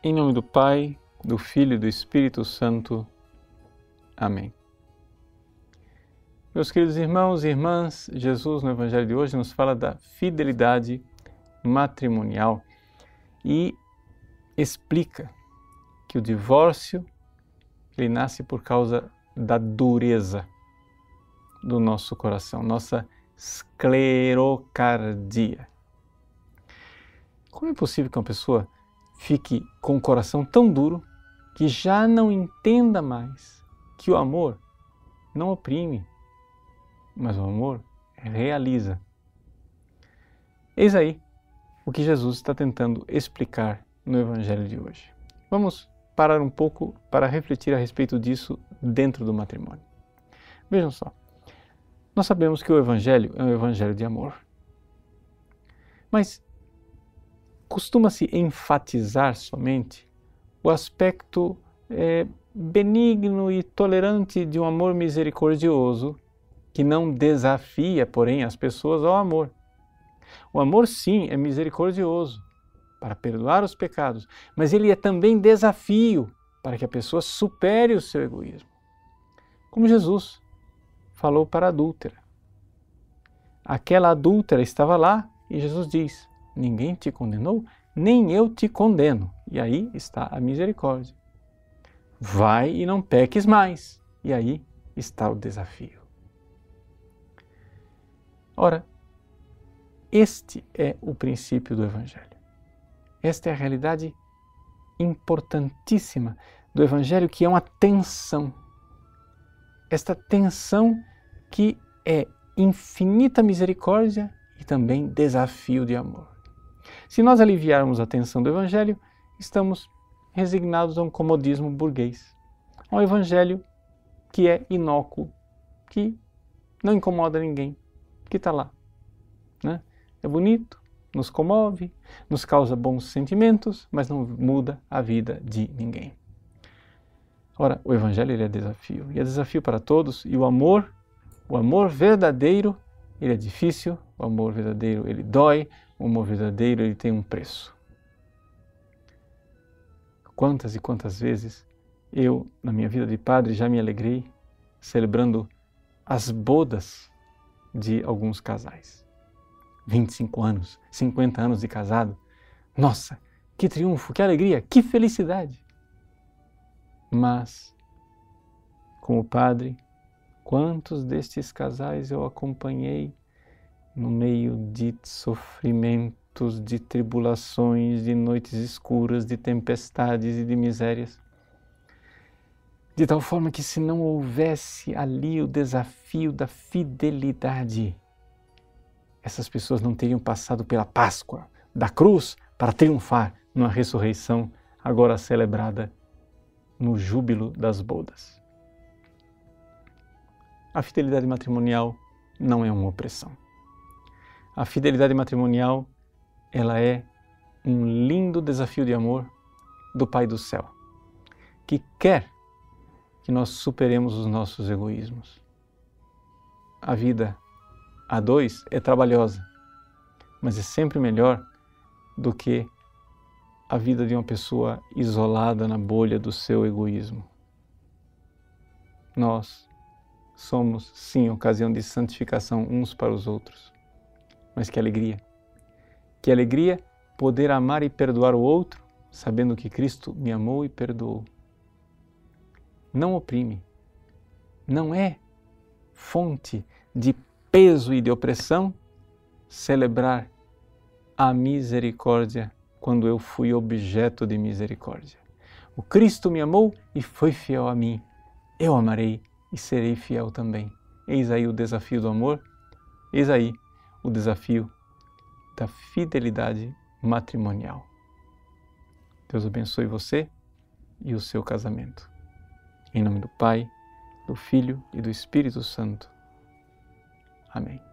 Em nome do Pai, do Filho e do Espírito Santo. Amém. Meus queridos irmãos e irmãs, Jesus no Evangelho de hoje nos fala da fidelidade matrimonial e explica que o divórcio ele nasce por causa da dureza do nosso coração, nossa esclerocardia. Como é possível que uma pessoa fique com o coração tão duro que já não entenda mais que o amor não oprime, mas o amor realiza. Eis aí o que Jesus está tentando explicar no Evangelho de hoje. Vamos parar um pouco para refletir a respeito disso dentro do matrimônio. Vejam só, nós sabemos que o Evangelho é um Evangelho de amor. Mas costuma-se enfatizar somente o aspecto é, benigno e tolerante de um amor misericordioso que não desafia, porém, as pessoas ao amor. O amor, sim, é misericordioso para perdoar os pecados, mas ele é também desafio para que a pessoa supere o seu egoísmo. Como Jesus falou para a adúltera. Aquela adúltera estava lá e Jesus diz: ninguém te condenou, nem eu te condeno. E aí está a misericórdia. Vai e não peques mais. E aí está o desafio. Ora, este é o princípio do Evangelho. Esta é a realidade importantíssima do Evangelho, que é uma tensão. Esta tensão que é infinita misericórdia e também desafio de amor. Se nós aliviarmos a tensão do Evangelho, estamos resignados a um comodismo burguês, a um Evangelho que é inócuo, que não incomoda ninguém, que está lá. Né? É bonito, nos comove, nos causa bons sentimentos, mas não muda a vida de ninguém. Ora, o Evangelho ele é desafio, e é desafio para todos, e o amor, o amor verdadeiro, ele é difícil, o amor verdadeiro ele dói, o amor verdadeiro ele tem um preço. Quantas e quantas vezes eu, na minha vida de padre, já me alegrei celebrando as bodas de alguns casais. 25 anos, 50 anos de casado. Nossa, que triunfo, que alegria, que felicidade! Mas, como padre, quantos destes casais eu acompanhei no meio de sofrimentos, de tribulações, de noites escuras, de tempestades e de misérias. De tal forma que, se não houvesse ali o desafio da fidelidade, essas pessoas não teriam passado pela Páscoa da cruz para triunfar numa ressurreição agora celebrada no júbilo das bodas. A fidelidade matrimonial não é uma opressão. A fidelidade matrimonial, ela é um lindo desafio de amor do Pai do céu, que quer que nós superemos os nossos egoísmos. A vida a dois é trabalhosa, mas é sempre melhor do que a vida de uma pessoa isolada na bolha do seu egoísmo. Nós somos, sim, ocasião de santificação uns para os outros. Mas que alegria! Que alegria poder amar e perdoar o outro, sabendo que Cristo me amou e perdoou. Não oprime, não é fonte de peso e de opressão celebrar a misericórdia quando eu fui objeto de misericórdia. O Cristo me amou e foi fiel a mim. Eu amarei e serei fiel também. Eis aí o desafio do amor, eis aí o desafio da fidelidade matrimonial. Deus abençoe você e o seu casamento. Em nome do Pai, do Filho e do Espírito Santo. Amém.